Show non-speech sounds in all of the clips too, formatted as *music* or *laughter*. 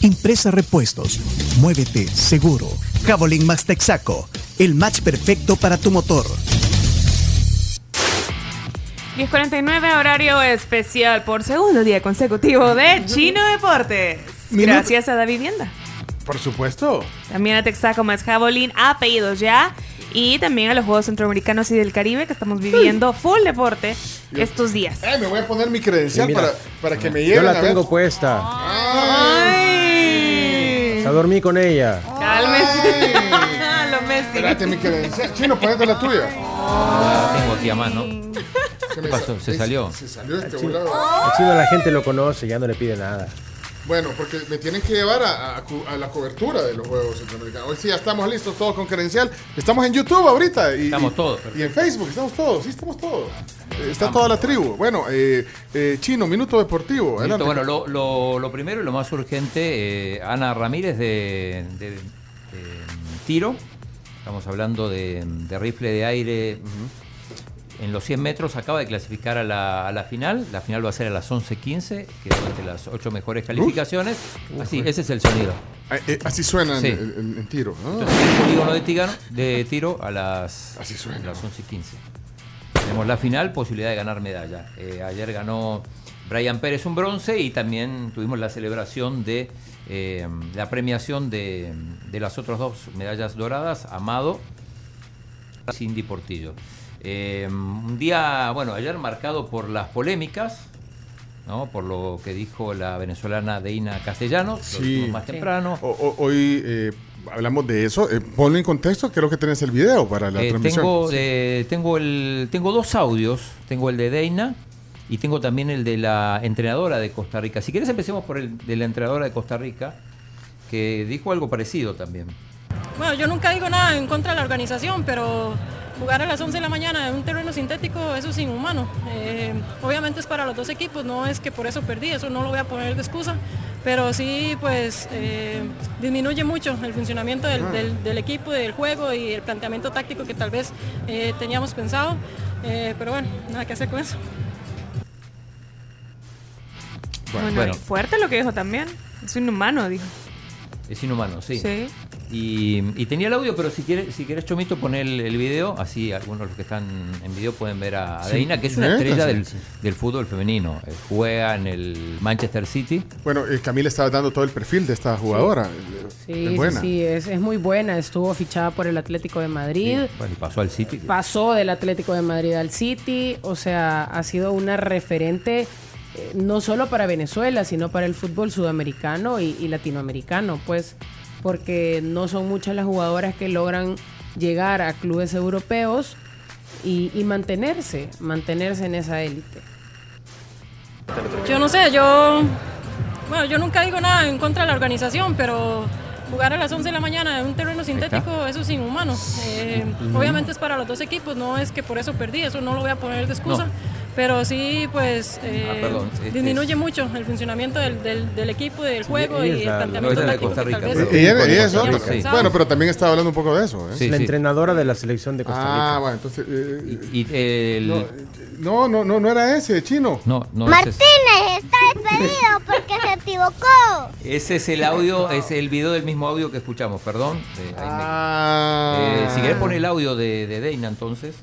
Impresa Repuestos. Muévete seguro. Javelin Max Texaco. El match perfecto para tu motor. 10.49, horario especial por segundo día consecutivo de Chino Deportes. Gracias a Da Vivienda. Por supuesto. También a Texaco más Javelin, a pedidos ya. Y también a los Juegos Centroamericanos y del Caribe que estamos viviendo full deporte estos días. Ay, me voy a poner mi credencial Sí, mira. para, para que me Yo lleven la a ver. tengo puesta. ¡Ay! A dormir con ella. Cálmese. Ay. Lo Messi. Espérate mi credencial. Chino, ponete la tuya. Tengo aquí a mano. ¿Qué ¿Qué pasó? ¿Se salió? Se salió este volado. El chino la gente lo conoce, ya no le pide nada. Bueno, porque me tienen que llevar a, a cu- a la cobertura de los Juegos Centroamericanos. Hoy sí ya estamos listos todos con credencial. Estamos en YouTube ahorita. Y, Estamos todos, Y en Facebook, estamos todos. Sí, estamos todos. Eh, está toda la tribu. Bueno, eh, eh, Chino, Minuto Deportivo. Adelante. Bueno, lo, lo- lo primero y lo más urgente, eh, Ana Ramírez de, de- de tiro. Estamos hablando de, de rifle de aire. En los 100 metros acaba de clasificar a la, a la final. La final va a ser a las 11.15, que es entre las 8 mejores calificaciones. Así, ese es el sonido. Eh, eh, así suena en- Sí. en, en- en tiro. Entonces, el polígono de, Tigano- de tiro a las, Así suena. a las 11.15. Tenemos la final, posibilidad de ganar medalla. Eh, ayer ganó Brian Pérez un bronce y también tuvimos la celebración de eh, la premiación de, de las otras dos medallas doradas, Amado y Cindy Portillo. Eh, un día, bueno, ayer marcado por las polémicas, ¿no? por lo que dijo la venezolana Deina Castellanos, Sí. más temprano. O- o- hoy eh, hablamos de eso. Eh, ponlo en contexto. Creo que tenés el video para la Eh, transmisión. tengo, eh, tengo, el, tengo dos audios. Tengo el de Deina y tengo también el de la entrenadora de Costa Rica. Si quieres empecemos por el de la entrenadora de Costa Rica, que dijo algo parecido también. Bueno, yo nunca digo nada en contra de la organización, pero jugar a las 11 de la mañana en un terreno sintético, eso es inhumano. Eh, obviamente es para los dos equipos, no es que por eso perdí, eso no lo voy a poner de excusa, pero sí pues eh, disminuye mucho el funcionamiento del, del- del equipo, del juego y el planteamiento táctico que tal vez eh, teníamos pensado. Eh, pero bueno, nada que hacer con eso. Bueno, bueno. y fuerte lo que dijo también. Es inhumano, dijo. Es inhumano, sí. Sí. Y, y tenía el audio, pero si quieres, si quieres Chomito, poner el, el video, así algunos de los que están en video pueden ver a, a Sí. Deina, que es una Neta, estrella sí, del, del fútbol femenino. Eh, juega en el Manchester City. Bueno, eh, Camila estaba dando todo el perfil de esta jugadora. Eh, Sí, es buena. sí, sí, es, es muy buena. Estuvo fichada por el Atlético de Madrid. Bueno, y pasó al City. Pasó del Atlético de Madrid al City. O sea, ha sido una referente eh, no solo para Venezuela, sino para el fútbol sudamericano y, y latinoamericano, pues, porque no son muchas las jugadoras que logran llegar a clubes europeos y, y mantenerse, mantenerse en esa élite. Yo no sé, yo, bueno, yo nunca digo nada en contra de la organización, pero jugar a las 11 de la mañana en un terreno sintético, eso es inhumano. Eh, obviamente es para los dos equipos, no es que por eso perdí, eso no lo voy a poner de excusa, No. Pero sí, pues eh, Ah, perdón, este disminuye es- mucho el funcionamiento del, del- del equipo, del juego y es el la- planteamiento de táctico Costa que tal Rica, vez. Rica, sí. Bueno, pero también estaba hablando un poco de eso. ¿eh? Sí, la sí. entrenadora de la selección de Costa Rica. Ah, bueno, entonces. eh, Y el- no, no, no, no, era ese, chino. no, no, ese es- Martínez está despedido porque se equivocó. Ese es el audio, es el video del mismo audio que escuchamos, perdón. Eh, me- Ah. Eh, si querés poner el audio de, de Deina entonces.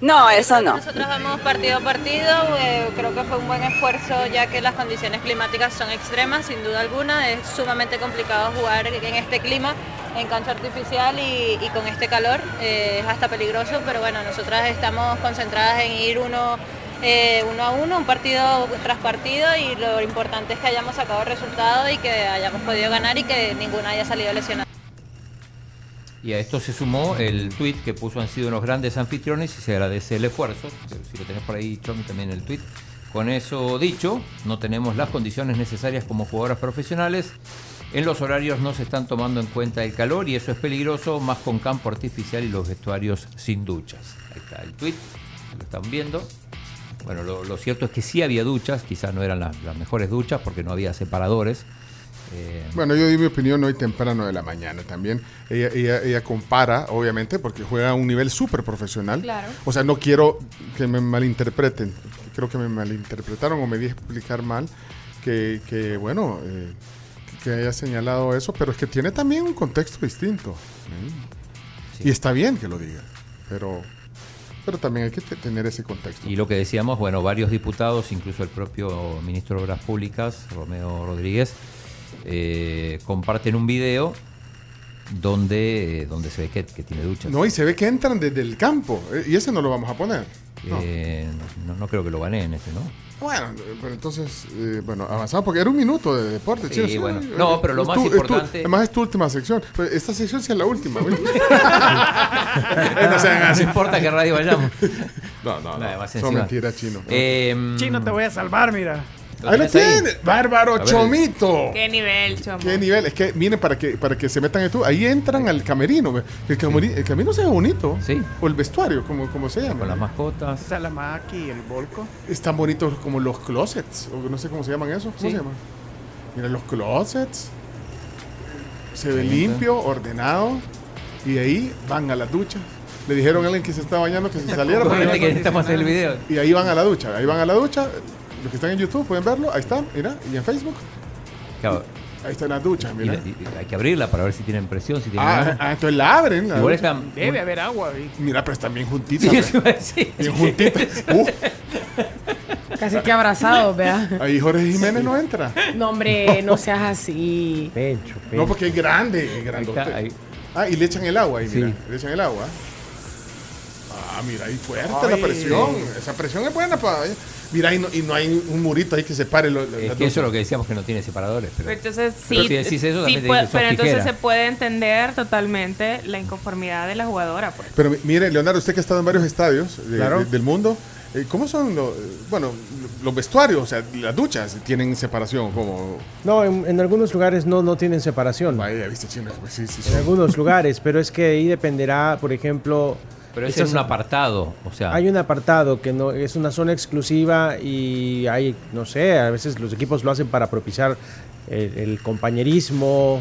No, eso no. Nosotros vamos partido a partido, eh, creo que fue un buen esfuerzo ya que las condiciones climáticas son extremas, sin duda alguna, es sumamente complicado jugar en este clima, en cancha artificial y, con este calor, eh, es hasta peligroso, pero bueno, nosotras estamos concentradas en ir uno, eh, uno a uno, un partido tras partido y lo importante es que hayamos sacado el resultado y que hayamos podido ganar y que ninguna haya salido lesionada. Y a esto se sumó el tweet que puso han sido unos grandes anfitriones y se agradece el esfuerzo. Si lo tenés por ahí, Chomi, también el tweet. Con eso dicho, no tenemos las condiciones necesarias como jugadoras profesionales. En los horarios no se están tomando en cuenta el calor y eso es peligroso, más con campo artificial y los vestuarios sin duchas. Ahí está el tweet, lo están viendo. Bueno, lo, cierto es que sí había duchas, quizás no eran las mejores duchas porque no había separadores. Eh, Bueno, yo di mi opinión hoy temprano de la mañana también. Ella, ella, ella compara, obviamente, porque juega a un nivel súper profesional. Claro. O sea, no quiero que me malinterpreten. Creo que me malinterpretaron o me di a explicar mal. Que, que, bueno, eh, que haya señalado eso, pero es que tiene también un contexto distinto. ¿eh? Y está bien que lo diga, pero, pero también hay que te- tener ese contexto. Y lo que decíamos, bueno, varios diputados, incluso el propio ministro de Obras Públicas, Romeo Rodríguez, eh, comparten un video donde, donde se ve que, que tiene duchas. No, y se ve que entran desde el campo, eh, y ese no lo vamos a poner. No. Eh, no, no creo que lo baneen este, ¿no? Bueno, eh, pero entonces, eh, bueno, avanzamos porque era un minuto de deporte. Sí, chino, bueno. eh, No, pero lo es más importante- además es tu última sección. Pues esta sección sí es la última. güey. *laughs* Eh, no sean así. No importa qué radio vayamos. No, no, no. Nada más Son encima. mentiras, chino. Eh, Chino, te voy a salvar, mira. Ahí lo tienes ahí? tiene. Bárbaro. Chomito. ¿Qué nivel, chomo? ¿Qué nivel? Es que, miren, para que, para que se metan en tú. Ahí entran al camerino. El, cameri- el camerino se ve bonito. Sí. O el vestuario, como, como se llama. Con las mascotas. Salamaki, el Volco. Están bonitos como los closets. O no sé cómo se llaman eso. ¿Cómo Sí. se llaman? Mira, los closets. Se ve limpio, ordenado. Y de ahí van a la ducha. Le dijeron a alguien que se está bañando que se *laughs* saliera. que necesitamos hacer el video. Y ahí van a la ducha. Ahí van a la ducha. Los que están en YouTube pueden verlo. Ahí están, mira. Y en Facebook. Claro, Ahí están las duchas, y- mira. y- y hay que abrirla para ver si tienen presión, si tienen Ah, agua. ah, entonces la abren. la Igual ducha. están. Debe haber agua ahí. Mira, pero están bien juntitas. Sí. Bien juntitas. Uh, Casi que abrazados, vea. ahí Jorge Jiménez no entra. No, hombre, no seas así. Pencho, pencho. No, porque es grande, es está, ahí. Ah, y le echan el agua ahí, Sí. mira. Le echan el agua. Ah, mira, ahí fuerte la presión. Esa presión es buena para. Mira, y no, y no hay un murito ahí que separe lo, Es que eso es lo que decíamos que no tiene separadores. Pero, Pero entonces Pero sí, si decís eso, sí puede- pero entonces tijera. se puede entender totalmente la inconformidad de la jugadora, pues. Pero mi- mire, Leonardo, usted que ha estado en varios estadios de- Claro. de- del mundo, eh, ¿cómo son los, bueno, los vestuarios? O sea, las duchas tienen separación, como. No, en, en algunos lugares no, no tienen separación. Vaya, viste, chino. Pues sí, sí, sí. En algunos *laughs* lugares, pero es que ahí dependerá, por ejemplo. Pero es en un apartado. O sea, Hay un apartado que no es una zona exclusiva y hay, no sé, a veces los equipos lo hacen para propiciar el, el compañerismo,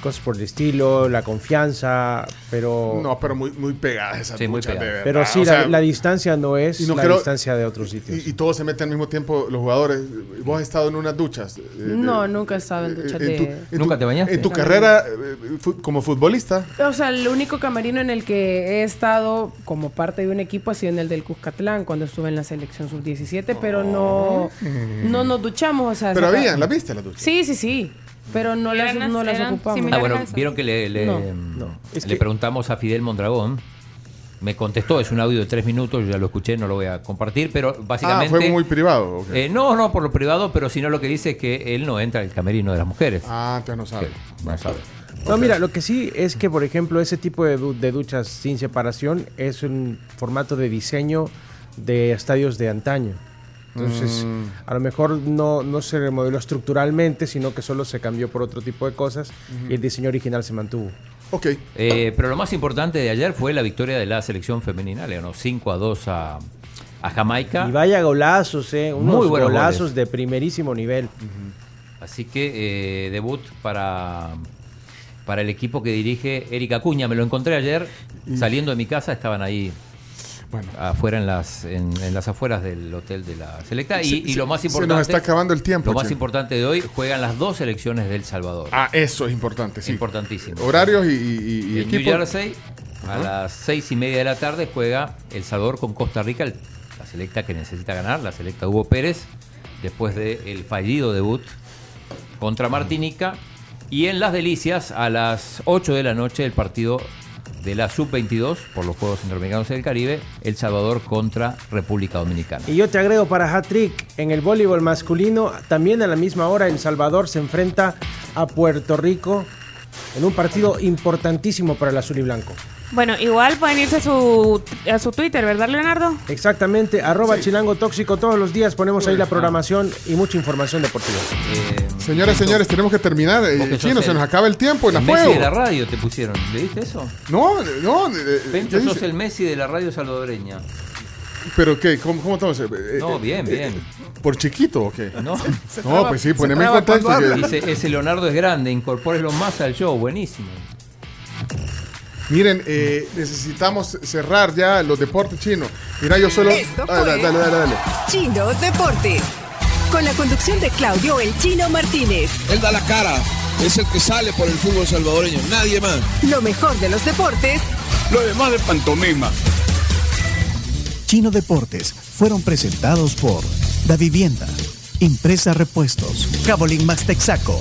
cosas por el estilo, la confianza, pero No, pero muy, muy pegadas esas Sí, muy duchas, de pegadas. verdad. pero sí, O la, sea, la distancia no es no la creo- distancia de otros sitios. Y, y todos se meten al mismo tiempo, los jugadores. ¿Vos has estado en unas duchas? eh, de- No, nunca he estado en duchas en de... tu- en tu- ¿Nunca te bañaste? En tu No. carrera eh, como futbolista. O sea, el único camerino en el que he estado como parte de un equipo ha sido en el del Cuscatlán, cuando estuve en la selección sub-17, pero no, no nos duchamos, o sea... Pero habían, ¿las viste las duchas? Sí, sí, sí, pero no las, Eran- no las ocupamos. Ah, bueno, vieron que le, le, No, no. Es le que- preguntamos a Fidel Mondragón. Me contestó, es un audio de tres minutos, yo ya lo escuché, no lo voy a compartir, pero Ah, básicamente... fue muy privado. Eh, no, no, por lo privado, pero sino lo que dice es que él no entra al camerino de las mujeres. Ah, entonces no sabe. no sabe. No, mira, lo que sí es que, por ejemplo, ese tipo de, du- de duchas sin separación es un formato de diseño de estadios de antaño. Entonces, Mm. a lo mejor no, no se remodeló estructuralmente, sino que solo se cambió por otro tipo de cosas y el diseño original se mantuvo. Ok. Eh, pero lo más importante de ayer fue la victoria de la selección femenina, le ganó 5 a 2 a, a Jamaica. Y vaya golazos, ¿eh? Unos Muy buenos golazos goles. de primerísimo nivel. Así que eh, debut para, para el equipo que dirige Erika Acuña. Me lo encontré ayer saliendo de mi casa, estaban ahí Bueno. afuera en las, en, en las afueras del hotel de la Selecta. Y, Se- y lo más importante. Se nos está acabando el tiempo. Lo más che. importante de hoy juegan las dos selecciones del Salvador. Ah, eso es importante, sí. Importantísimo. Horarios y, y, y en New equipo. Jersey, a las seis y media de la tarde, juega El Salvador con Costa Rica, el- la selecta que necesita ganar, la selecta Hugo Pérez, después del fallido debut contra Martinica. Y en Las Delicias, a las 8 de la noche, el partido de la Sub-22 por los Juegos Centroamericanos del Caribe, El Salvador contra República Dominicana. Y yo te agrego para hat-trick en el voleibol masculino, también a la misma hora El Salvador se enfrenta a Puerto Rico en un partido importantísimo para el azul y blanco. Bueno, igual pueden irse a su, a su Twitter, ¿verdad, Leonardo? Exactamente, arroba chilango tóxico. Todos los días ponemos ahí la programación y mucha información deportiva. Señoras, señores, tenemos que terminar. Eh, Chino, se nos acaba el tiempo en la Messi de la radio te pusieron. ¿Leíste eso? No, no. eh, Pencho, ¿qué sos dice? el Messi de la radio salvadoreña. ¿Pero qué? ¿Cómo, cómo estamos? Eh, eh, No, eh, bien, eh, bien. ¿Por chiquito o qué? No, *laughs* No, pues sí, poneme en contexto. que- Dice, ese Leonardo es grande, incorpórelo más al show, buenísimo. Miren, eh, necesitamos cerrar ya los deportes chinos. Mira, yo solo. Esto Ah, dale, dale, dale, dale. Chino Deportes. Con la conducción de Claudio El Chino Martínez. Él da la cara, es el que sale por el fútbol salvadoreño, nadie más. Lo mejor de los deportes Lo demás de pantomima. Chino Deportes fueron presentados por Da Vivienda, Impresa Repuestos, Cabolín Max Texaco,